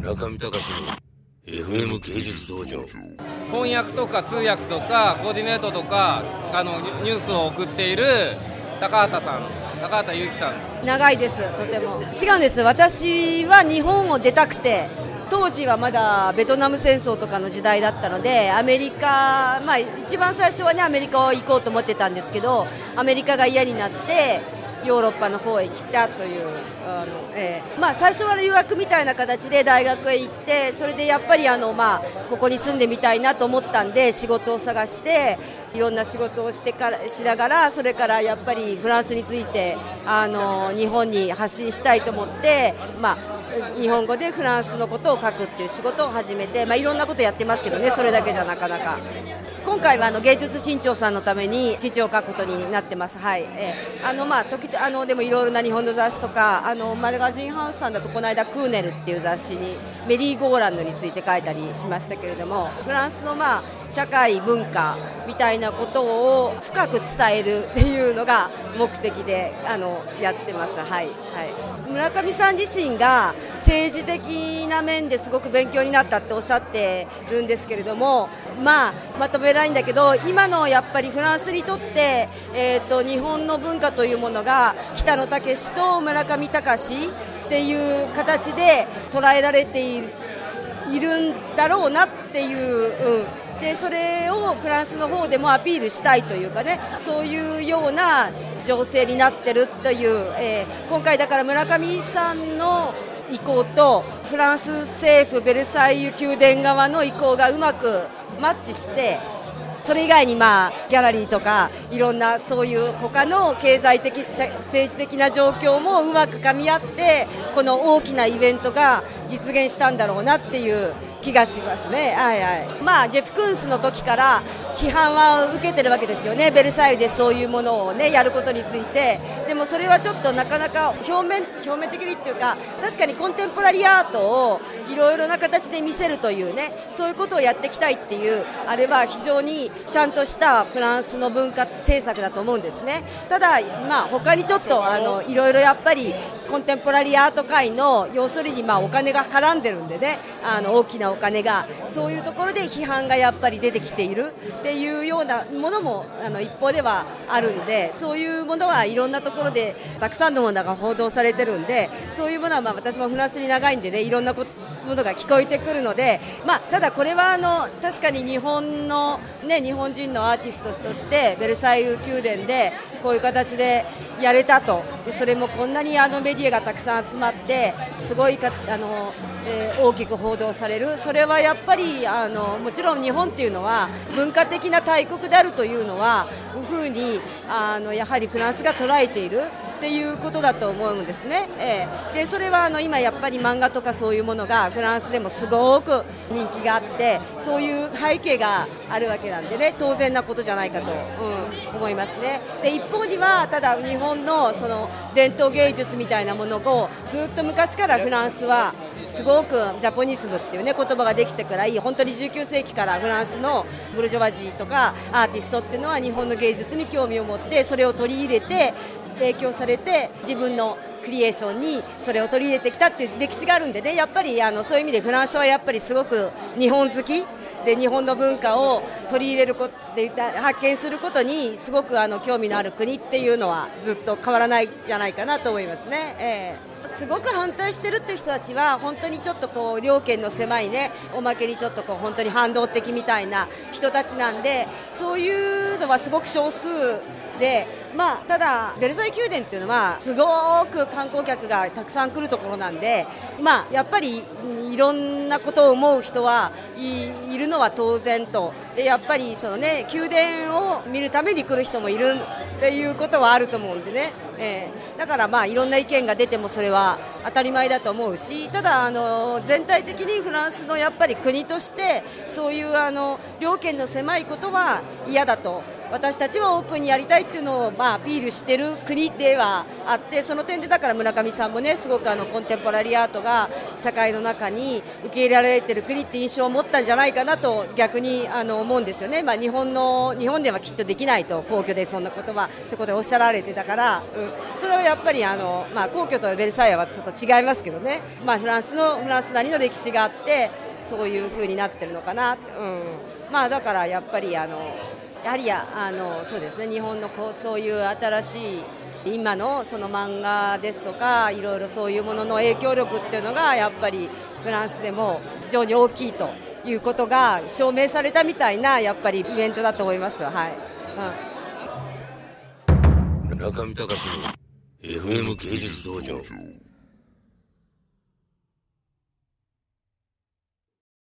村上隆の FM 芸術道場。翻訳とか通訳とかコーディネートとかあのニュースを送っている高畑さん高畑祐樹さん。長いですとても。違うんです。私は日本を出たくて当時はまだベトナム戦争とかの時代だったのでアメリカ、まあ、一番最初はねアメリカを行こうと思ってたんですけどアメリカが嫌になってヨーロッパの方へ来たというあの、えーまあ、最初は留学みたいな形で大学へ行ってそれでやっぱりあの、まあ、ここに住んでみたいなと思ったんで仕事を探していろんな仕事をしてからしながらそれからやっぱりフランスについてあの日本に発信したいと思って、まあ、日本語でフランスのことを書くっていう仕事を始めて、まあ、いろんなことやってますけどねそれだけじゃなかなか。今回はあの芸術新潮さんのために記事を書くことになってます、はい。えー、あのまあ時あのでもいろいろな日本の雑誌とかあのマガジンハウスさんだとこの間クーネルっていう雑誌にメリーゴーランドについて書いたりしましたけれどもフランスのまあ社会文化みたいなことを深く伝えるっていうのが目的であのやってます、はい。はい、村上さん自身が政治的な面ですごく勉強になったっておっしゃってるんですけれども、まあ、まとめないんだけど今のやっぱりフランスにとって、えーと、日本の文化というものが北野武と村上隆っていう形で捉えられているんだろうなっていう、うん、でそれをフランスの方でもアピールしたいというかねそういうような情勢になってるという、えー、今回だから村上さんの意向とフランス政府ベルサイユ宮殿側の意向がうまくマッチしてそれ以外にまあギャラリーとかいろんなそういう他の経済的政治的な状況もうまくかみ合ってこの大きなイベントが実現したんだろうなっていう気がしますね、はいはい。まあ、ジェフ・クンスの時から批判は受けてるわけですよね、ベルサイユでそういうものを、ね、やることについて、でもそれはちょっとなかなか表面表面的にっていうか、確かにコンテンポラリーアートをいろいろな形で見せるというね、そういうことをやっていきたいっていう、あれは非常にちゃんとしたフランスの文化政策だと思うんですね。ただ、まあ、他にちょっとあのいろいろやっぱりコンテンポラリーアート界の要するにまあお金が絡んでるんでね、あの大きなお金がそういうところで批判がやっぱり出てきているっていうようなものもあの一方ではあるんでそういうものはいろんなところでたくさんのものが報道されてるんでそういうものはまあ私もフランスに長いんでねいろんなものが聞こえてくるので、まあ、ただこれはあの確かに日本の、ね、日本人のアーティストとしてベルサイユ宮殿でこういう形でやれたと。それもこんなにあのメディアがたくさん集まってすごいかあのえー、大きく報道される、それはやっぱりあのもちろん日本っていうのは文化的な大国であるというのは、ふうにあのやはりフランスが捉えている。っていうことだと思うんですね、えー、でそれはあの今やっぱり漫画とかそういうものがフランスでもすごく人気があってそういう背景があるわけなんでね当然なことじゃないかと、うん、思いますね。で一方にはただ日本のその伝統芸術みたいなものをずっと昔からフランスはすごくジャポニスムっていうね言葉ができてからいい本当に19世紀からフランスのブルジョワジーとかアーティストっていうのは日本の芸術に興味を持ってそれを取り入れて影響されて自分のクリエーションにそれを取り入れてきたっていう歴史があるんでね。やっぱりあのそういう意味でフランスはやっぱりすごく日本好き。で日本の文化を取り入れることで発見することにすごくあの興味のある国っていうのはずっと変わらないじゃないかなと思いますね。えーすごく反対してるっていう人たちは本当にちょっとこう両県の狭いねおまけにちょっとこう本当に反動的みたいな人たちなんでそういうのはすごく少数で、まあ、ただ、ベルサイユ宮殿っていうのはすごく観光客がたくさん来るところなんで、まあ、やっぱりいろんなことを思う人はいるのは当然と。でやっぱりその、ね、宮殿を見るために来る人もいるっていうことはあると思うんでね、えー、だからまあいろんな意見が出てもそれは当たり前だと思うしただあの全体的にフランスのやっぱり国としてそういうあの両県の狭いことは嫌だと。私たちはオープンにやりたいっていうのをまあ、アピールしてる国ではあってその点でだから村上さんもねすごくあのコンテンポラリーアートが社会の中に受け入れられてる国って印象を持ったんじゃないかなと逆にあの思うんですよね、まあ、日本の日本ではきっとできないと皇居でそんな言葉ってことでおっしゃられてたから、うん、それはやっぱりあの、まあ、皇居とベルサイユはちょっと違いますけどね、まあ、フランスのフランスなりの歴史があってそういう風になってるのかな、うん。まあ、だからやっぱりあのやはりあのそうですね日本のこうそういう新しい今のその漫画ですとかいろいろそういうものの影響力っていうのがやっぱりフランスでも非常に大きいということが証明されたみたいなやっぱりイベントだと思います。はい、うん、中見隆の FM 芸術道場。